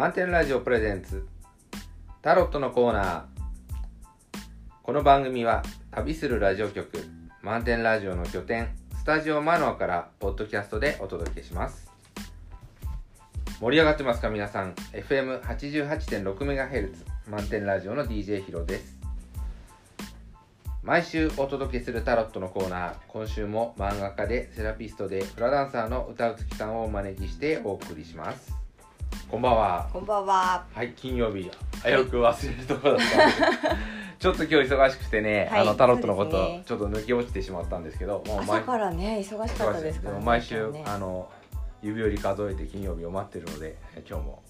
満点ラジオプレゼンツ。タロットのコーナー。この番組は旅するラジオ局。満点ラジオの拠点。スタジオマノアからポッドキャストでお届けします。盛り上がってますか皆さん。FM88.6MHz 満点ラジオの DJ ヒロです。毎週お届けするタロットのコーナー。今週も漫画家でセラピストでフラダンサーの歌うつきさんをお招きしてお送りします。こんばんは。こんばんは。はい金曜日。危うく忘れるところだったんで。ちょっと今日忙しくてね、はいあのタロットのこと、ちょっと抜け落ちてしまったんですけどもう朝からね。忙しかったですか？ら、ね。も毎週、ね。あの指折り数えて金曜日を待ってるので今日も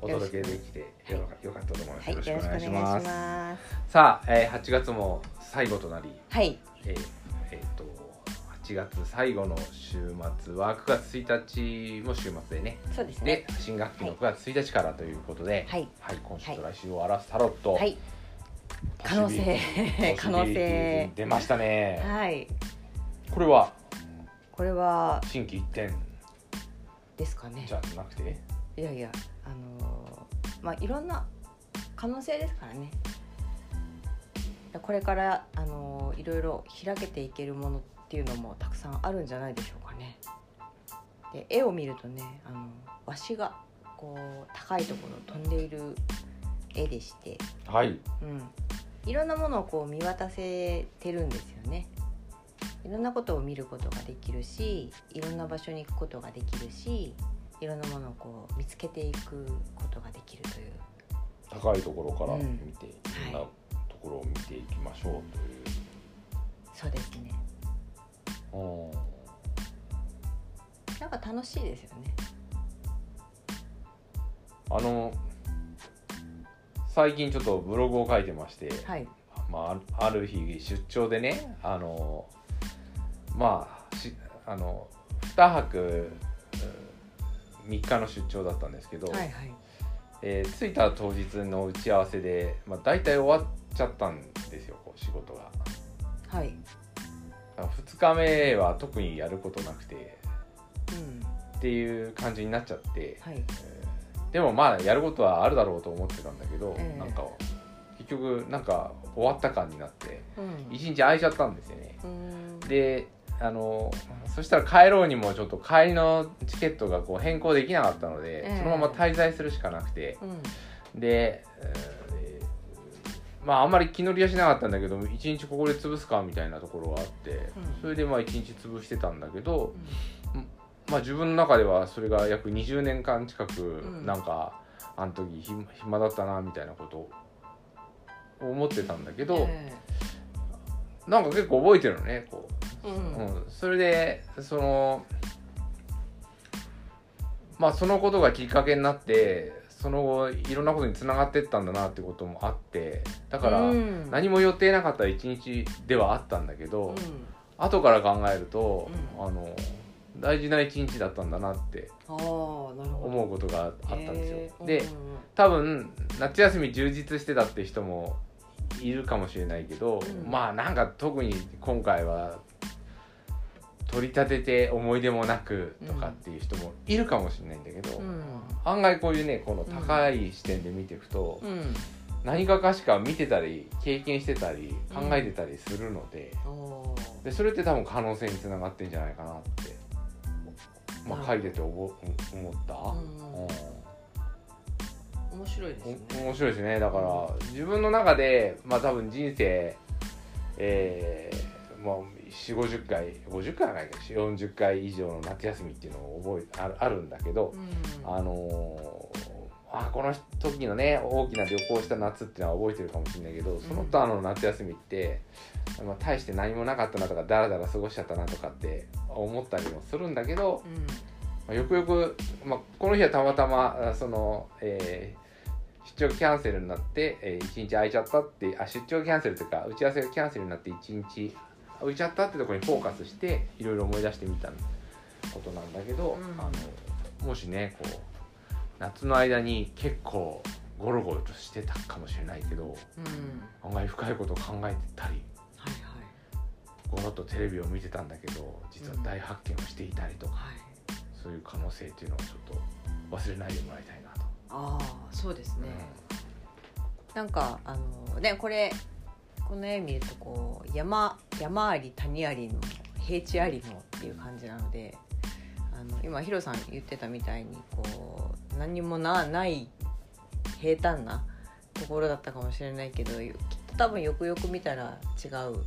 お届けできてよかよかったと思います、はい、よろしくお願いします。さあ、えー、8月も最後となり、はい、えーえーと8月最後の週末は9月1日も週末でね。そうですでね。新学期の9月1日からということで、はい、今週と来週を表すタロット、はい、可能性 可能性。出ましたね、はい。これは？これは新規一点。ですかね。じ。ゃなくて？いやいや、あのーまあいろんな可能性ですからね。これからあのーいろいろ開けていけるものっていうのもたくさんあるんじゃないでしょうかね。で絵を見るとね、あのわしがこう高いところを飛んでいる絵でして、はい。うん、いろんなものをこう見渡せてるんですよね。いろんなことを見ることができるしいろんな場所に行くことができるしいろんなものをこう見つけていくことができるという。高いところからうん。見て、い。ろんなところを見ていきましょうそうですね。という、なんか楽しいですよね。あの最近ちょっとブログを書いてまして、はい。まあ、ある日出張でねあのまあしあの2泊3日の出張だったんですけど、はいはい。えー着いた当日の打ち合わせで、まあ、大体終わっちゃったんですよこう仕事が。はい2日目は特にやることなくて。うんっていう感じになっちゃって、はい。えーでもまあやることはあるだろうと思ってたんだけど、ええ。なんか結局なんか終わった感になってうん。一日空いちゃったんですよね。うん。であのそしたら帰ろうにもちょっと帰りのチケットがこう変更できなかったので、ええ。そのまま滞在するしかなくて。うん。で、えーまああんまり気乗りはしなかったんだけど一日ここで潰すかみたいなところがあって、ん。それでまあ一日潰してたんだけど、うん。まあ自分の中ではそれが約20年間近くん。なんか、あの時ひ暇だったなみたいなことを思ってたんだけど、えなんか結構覚えてるのねこう。うん、それでそのまあそのことがきっかけになってその後いろんなことにつながってったんだなってこともあってだからうん。何も予定なかった一日ではあったんだけど、うん。後から考えると、うん。あの大事な一日だったんだなって思うことがあったんですよ。でうん。多分夏休み充実してたって人もいるかもしれないけど、うん。まあなんか特に今回は取り立てて思い出もなくとかっていう人もいるかもしれないんだけど、うん。案外こういうねこの高い視点で見ていくと、うん。何かかしか見てたり経験してたり考えてたりするので,、おー。でそれって多分可能性につながってんじゃないかなって、まあ、書いてて思思った？うんうん。面白いですね。お面白いですね。だから自分の中でまあ多分人生えー、まあ4 5 0回50回はないけど40回以上の夏休みっていうのを覚えあるあるんだけど、うん。あのーあこの時のね大きな旅行した夏っていうのは覚えてるかもしれないけどその他の夏休みって、まあ、大して何もなかったなとかダラダラ過ごしちゃったなとかって思ったりもするんだけど、うん。まあよくよく、まあ、この日はたまたまあその、えー出張キャンセルになって、え1日空いちゃったってあ出張キャンセルというか打ち合わせがキャンセルになって1日空いちゃったってところにフォーカスしていろいろ思い出してみたことなんだけど、うん。あのもしねこう夏の間に結構ゴロゴロとしてたかもしれないけどうん。案外深いことを考えてたりはいゴロッとテレビを見てたんだけど実は大発見をしていたりとか、はい。はいそういう可能性っていうのをちょっと忘れないでもらいたいなと。ああそうですね、なんかあのねこれこの絵見るとこう山山あり谷ありの平地ありのっていう感じなのであの今ヒロさん言ってたみたいにこう何にもなない平坦なところだったかもしれないけどきっと多分よくよく見たら違う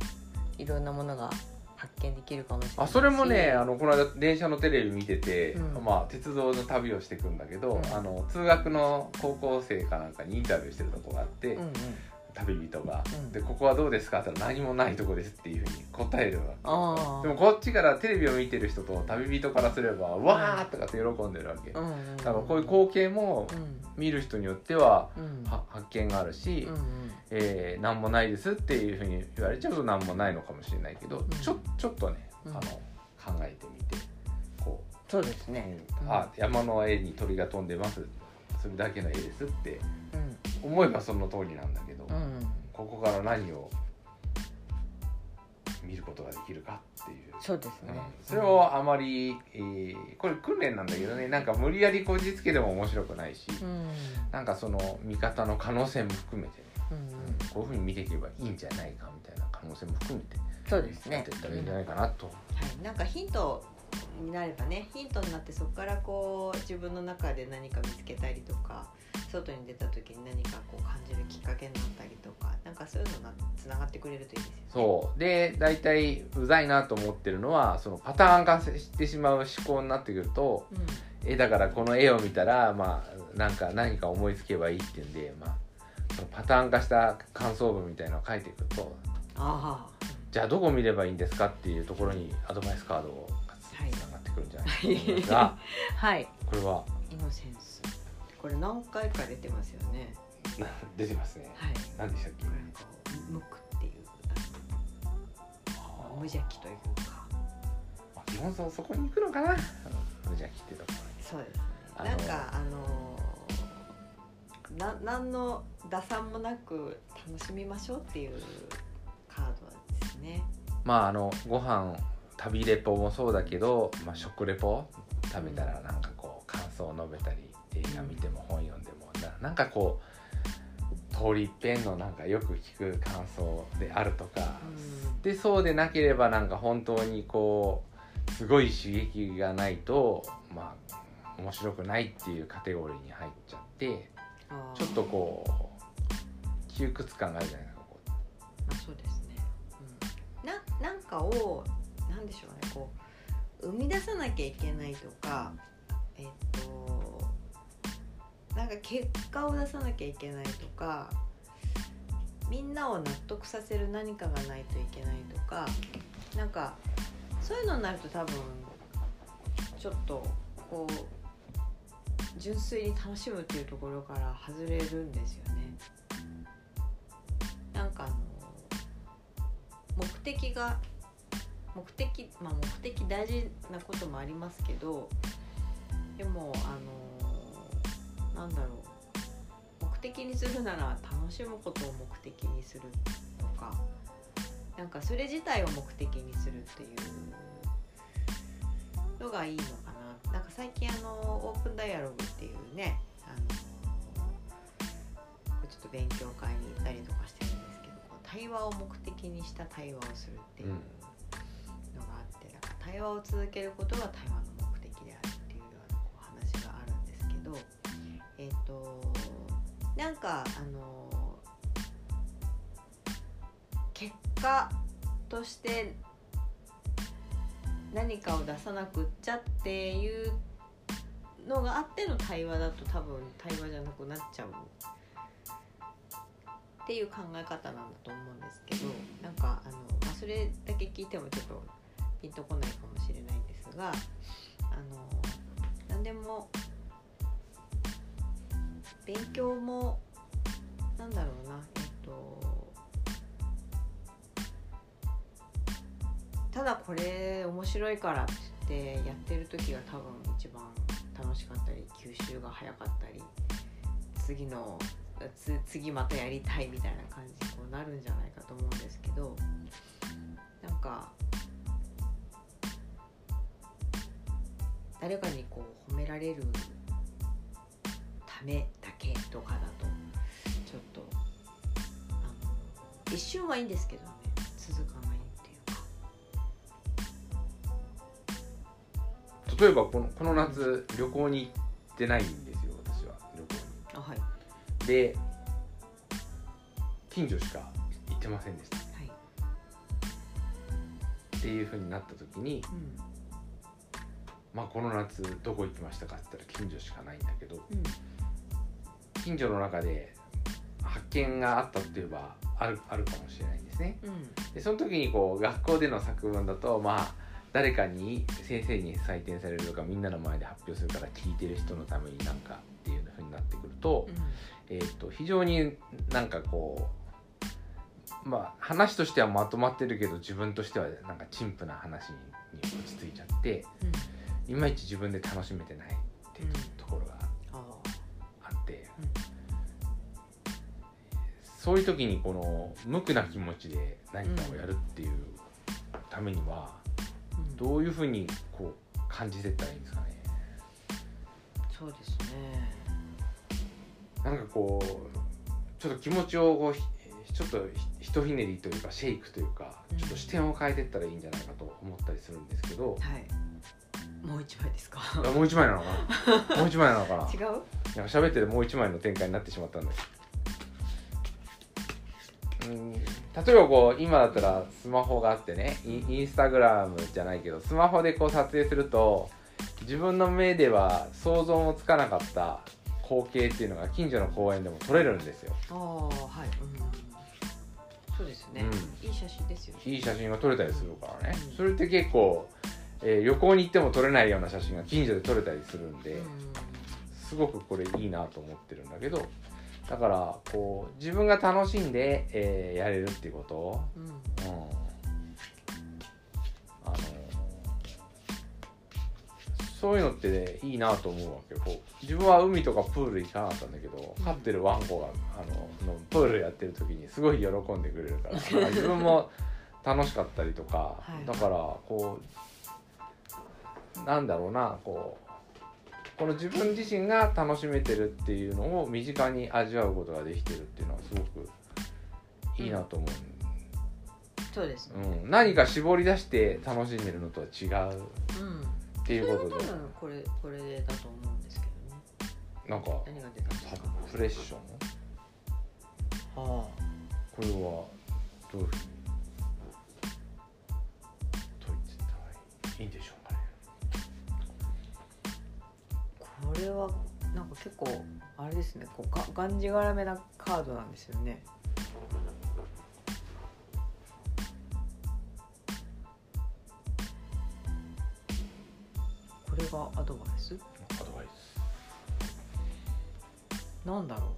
いろんなものが発見できるかもしれないあそれもねあのこの間電車のテレビ見てて、うん。まあ、鉄道の旅をしていくんだけど、うん。あの通学の高校生かなんかにインタビューしてるとこがあって、うんうん旅人がうん「でここはどうですか?」って言ったら「何もないとこです」っていうふうに答えるわけ。でもこっちからテレビを見てる人と旅人からすれば「わー!」とかって喜んでるわけ、うんうんだからこういう光景もうん。見る人によってはうん。は発見があるし、うんうん。えー何もないですっていうふうに言われちゃうと何もないのかもしれないけど、ん。ちょちょっとね、うん。あの考えてみてこそうですう、ね。うん。あ山の絵に鳥が飛んでます。それだけの絵ですってうん思えばその通りなんだけど、うん。ここから何を見ることができるかっていう。そうですね。うん。それをあまり、えーこれ訓練なんだけどね。なんか無理やりこじつけても面白くないし、うん。なんかその見方の可能性も含めてね、うん。うん。こういうふうに見ていけばいいんじゃないかみたいな可能性も含めてそうですね。やっていったらいいんじゃないかなと、はい、なんかヒントになればねヒントになってそこからこう自分の中で何か見つけたりとか外に出た時に何かこう感じるきっかけになったりとかなんかそういうのがつながってくれるといいですよね。そう。で大体うざいなと思ってるのはそのパターン化してしまう思考になってくるとうん。絵だからこの絵を見たらまあなんか何か思いつけばいいっていうんで、まあ、そのパターン化した感想文みたいなのを書いていくとああじゃあどこ見ればいいんですかっていうところにアドバイスカードがつはいながってくるんじゃないかすが、はい。これはイノセンス。これ何回か出てますよね。な 出てますね。はい。何でしたっけ？無垢っていう無邪気というか。まあ基本そそこに行くのかな？無邪気ってところに。そうですね。なんかあのーな何の打算もなく楽しみましょうっていうカードですね。まああのご飯旅レポもそうだけど、まあ、食レポ食べたらなんかこう感想を述べたり映画見ても本読んでもななんかこう通り一遍のなんかよく聞く感想であるとか、でそうでなければなんか本当にこうすごい刺激がないとまあ面白くないっていうカテゴリーに入っちゃってちょっとこう窮屈感があるじゃないですかこう。まあそうですね。うん、ななんかをなんでしょうねこう生み出さなきゃいけないとかえっとなんか結果を出さなきゃいけないとかみんなを納得させる何かがないといけないとかなんかそういうのになると多分ちょっとこう純粋に楽しむっていうところから外れるんですよね。なんかあの目的が目的まあ目的大事なこともありますけどでもあのなんだろう。目的にするなら楽しむことを目的にするとかなんかそれ自体を目的にするっていうのがいいのかな。なんか最近あのオープンダイアログっていうねあのちょっと勉強会に行ったりとかしてるんですけど対話を目的にした対話をするっていうのがあってだから対話を続けることが対話の目的であるっていうようなこう話があるんですけどえっ、となんかあの結果として何かを出さなくっちゃっていうのがあっての対話だと多分対話じゃなくなっちゃうっていう考え方なんだと思うんですけどなんかあの、まあ、それだけ聞いてもちょっとピンとこないかもしれないんですがあの何でも勉強もなんだろうなえっとただこれ面白いからってやってる時が多分一番楽しかったり吸収が早かったり次の次またやりたいみたいな感じになるんじゃないかと思うんですけどなんか誰かにこう褒められるためだとかだとちょっとあの一瞬はいいんですけどね続かないっていうか。例えばこのこの夏旅行に行ってないんですよ私は旅行あはい。にで近所しか行ってませんでした。はい。っていうふうになった時にうんまあこの夏どこ行きましたかって言ったら近所しかないんだけどうん。近所の中で発見があったって言えばあるあるかもしれないんですね。うん。でその時にこう学校での作文だとまあ誰かに先生に採点されるとかみんなの前で発表するから聞いてる人のためになんかっていうふうになってくると,、えー、と非常になんかこうまあ話としてはまとまってるけど自分としてはなんか陳腐な話に落ち着いちゃってうんいまいち自分で楽しめてないっていうところがああって、そういう時にこの無垢な気持ちで何かをやるっていうためにはどういうふうにこう感じてったらいいんですかね。そうですね。なんかこうちょっと気持ちをこうひちょっとひひとひねりというかシェイクというかうん。ちょっと視点を変えてったらいいんじゃないかと思ったりするんですけど、はいもう一枚ですか？あもう一枚なのかな？もう一枚なのかな？違う？なんか喋っててもう一枚の展開になってしまったんですうん例えばこう今だったらスマホがあってねインインスタグラムじゃないけどスマホでこう撮影すると自分の目では想像もつかなかった光景っていうのが近所の公園でも撮れるんですよ、ああはい、うん、そうですね、ういい写真ですよね。いい写真が撮れたりするからね。うん。それって結構、えー旅行に行っても撮れないような写真が近所で撮れたりするんで、うん。すごくこれいいなと思ってるんだけどだからこう自分が楽しんで、えーやれるっていうこと、うん。うん、あのそういうのって、ね、いいなと思うわけよ。こう自分は海とかプール行かなかったんだけど飼ってるワンコがあののプールやってる時にすごい喜んでくれるからだから自分も楽しかったりとか、はい。だからこうなんだろうなこうこの自分自身が楽しめてるっていうのを身近に味わうことができてるっていうのはすごくいいなと思う、そうですねうん。何か絞り出して楽しんでるのとは違ううんっていうことでこれこれだと思うんですけどね。なんか何が出たプレッション？あ。これはどういうふうに？解いてったらいいんでしょうれはなんか結構あれですね。こうががんじがらめなカードなんですよね。これがアドバイス？アドバイス。なんだろう？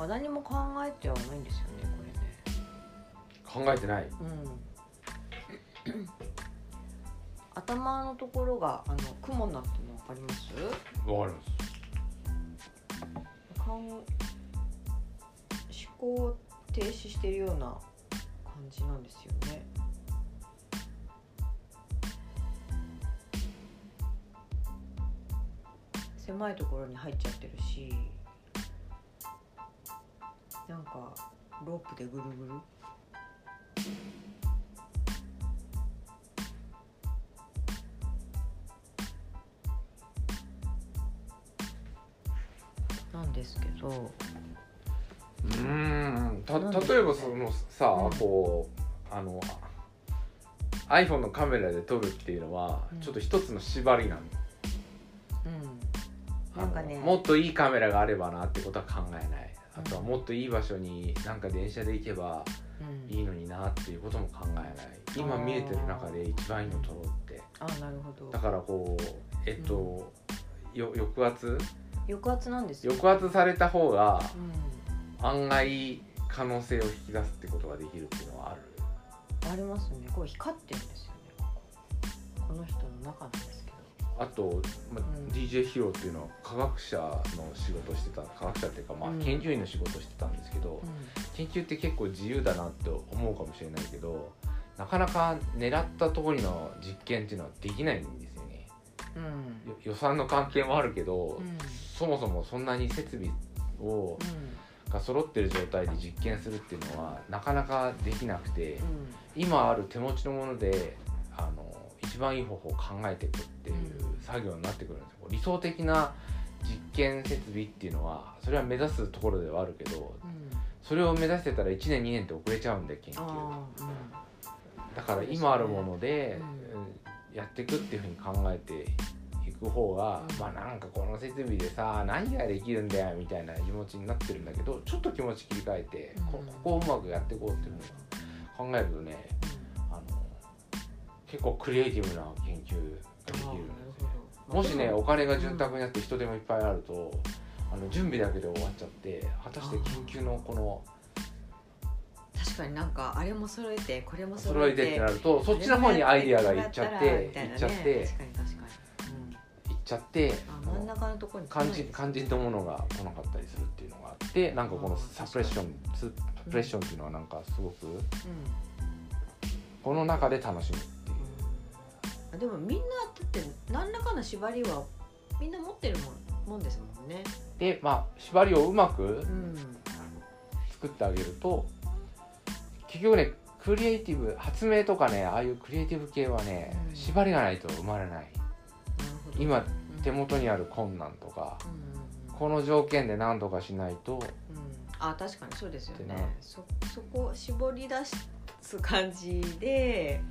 か何も考えてはないんですよねこれね。考えてない？うん。頭のところがあの雲になってるの分かります？わかります。かん思考を停止してるような感じなんですよね。狭いところに入っちゃってるしなんかロープでぐるぐる？なんですけど。うーんた例えばそのさ、うん。こうあの iPhone のカメラで撮るっていうのは、うん。ちょっと一つの縛りなのうん。なんかね。もっといいカメラがあればなってことは考えないあとはうんもっといい場所になんか電車で行けばうん。いいのになっていうことも考えない。今見えてる中で一番いいの撮ろうって。あなるほど。だからこうえっと、よ抑圧？抑圧なんですよ、抑圧された方がう案外可能性を引き出すってことができるっていうのはある。ん、ありますね。これ光ってるんですよね。この人の中なんですあと、まあうん。DJ ヒロっていうのは科学者の仕事をしてた科学者っていうか、まあうん。研究員の仕事をしてたんですけど、研究って結構自由だなって思うかもしれないけどなかなか狙った通りの実験っていうのはできないんですよね。うん。よ予算の関係もあるけど、うん。そもそもそんなに設備をが揃ってる状態で実験するっていうのはなかなかできなくて、うん。今ある手持ちのものであの一番いい方法を考えていくっていううん作業になってくるんですよ。理想的な実験設備っていうのはそれは目指すところではあるけどうんそれを目指してたら1年2年って遅れちゃうんで研究あーだから今あるものでううん。やっていくっていうふうに考えていく方が、うん。まあなんかこの設備でさ何ができるんだよみたいな気持ちになってるんだけどちょっと気持ち切り替えて、うん。こここをうまくやっていこうっていうふうに考えるとね結構クリエイティブな研究ができるんですよね。もしねお金が潤沢になって人手もいっぱいあると、あの準備だけで終わっちゃって果たして研究のこの確かになんかあれも揃えてこれも揃えてってなるとそっちの方にアイディアがいっちゃっていっちゃっていっちゃってあ真ん中のところに肝心肝心のものが来なかったりするっていうのがあってなんかこのサプレッションスサプレッションっていうのはなんかすごくうん。この中で楽しむでもみんなだって何らかの縛りはみんな持ってるもんもんですもんね。でまあ縛りをうまくうん。作ってあげると結局ねクリエイティブ発明とかねああいうクリエイティブ系はね、うん。縛りがないと生まれない。今うん手元にある困難とかうん。うんこの条件で何とかしないとうん。あ確かにそうですよね。ってなそそこ絞り出す感じで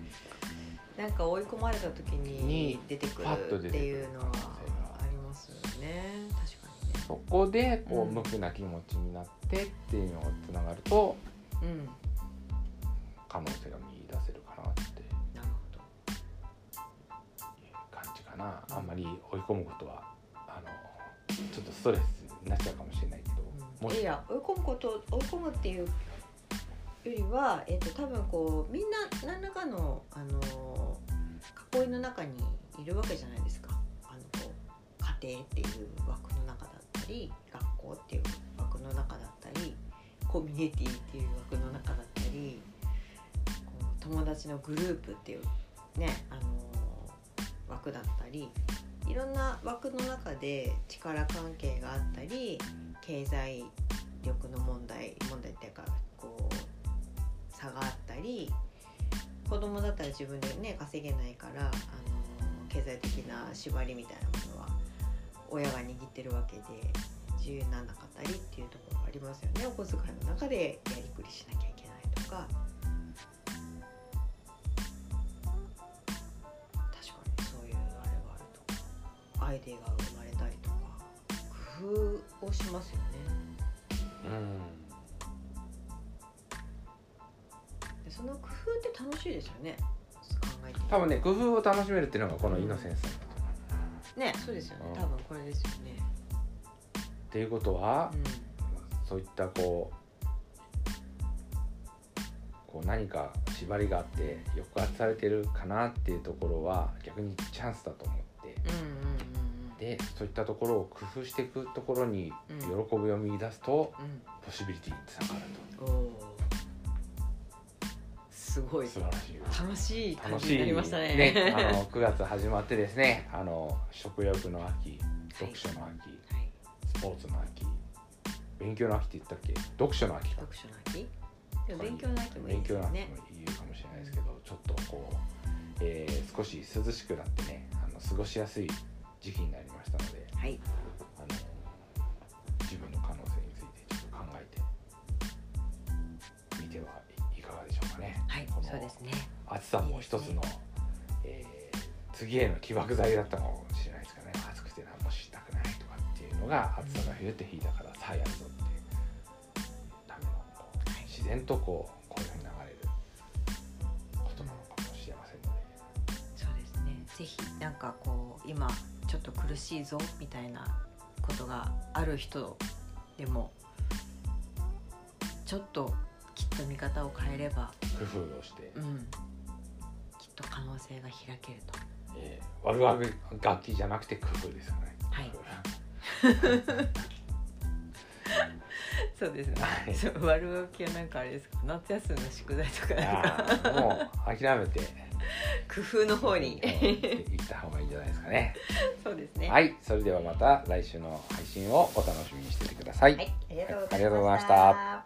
なんか追い込まれた時にに出てくるっていうのはありますよね。確かにね。そこでこううん。無垢な気持ちになってっていうのがつながるとうん。可能性が見出せるかなってなるほどいう感じかな。あんまり追い込むことはあのちょっとストレスになっちゃうかもしれないけど、もし。いや追い込むこと追い込むっていうよりは、えっと多分こうみんな何らかの、あの囲いの中にいるわけじゃないですか。あのこう家庭っていう枠の中だったり学校っていう枠の中だったりコミュニティっていう枠の中だったりこう友達のグループっていうね、あの枠だったりいろんな枠の中で力関係があったり経済力の問題問題っていうかり子供だったら自分でね稼げないからあの経済的な縛りみたいなものは親が握ってるわけで自由にならなかったりっていうところがありますよねお小遣いの中でやりくりしなきゃいけないとか確かにそういうあれがあるとかアイデアが生まれたりとか工夫をしますよね。しいですよね。多分ね工夫を楽しめるっていうのがこのイノセンスなんだ。とねそうですよね。うん。多分これですよね。っていうことは、うそういったこうこう何か縛りがあって抑圧されてるかなっていうところは逆にチャンスだと思って。でそういったところを工夫していくところにうん。喜びを見出すと、うん。ポシビリティにつながるうんおおすごい。と素晴らしい楽しい感楽しいじになりましたね。あの 9月始まってですねあの食欲の秋読書の秋、はい。スポーツの秋勉強の秋って言ったっけ？読書の秋か。読書の秋？でも勉強の秋もいい勉強の秋も言うかもしれないですけど、ちょっとこう、えー少し涼しくなってねあの過ごしやすい時期になりましたのではいさも一つのえー次への起爆剤だったかもしれないですかね。暑くて何もしたくないとかっていうのが暑さが増えて引いたからさあやるぞっていうためのこう自然とこうこういうふうに流れることなのかもしれませんので。そうですね。ぜひなんかこう今ちょっと苦しいぞみたいなことがある人でもちょっときっと見方を変えれば。工夫をして、うんと可能性が開けると。ええー悪あがきじゃなくて工夫ですよね。はい。そうですね、はい。そう悪ガキはなんかあれですか夏休みの宿題とかなんかもう諦めて。工夫の方に。うん行った方がいいんじゃないですかね。そうですね。はい。それではまた来週の配信をお楽しみにしててください。はい。ありがとうございました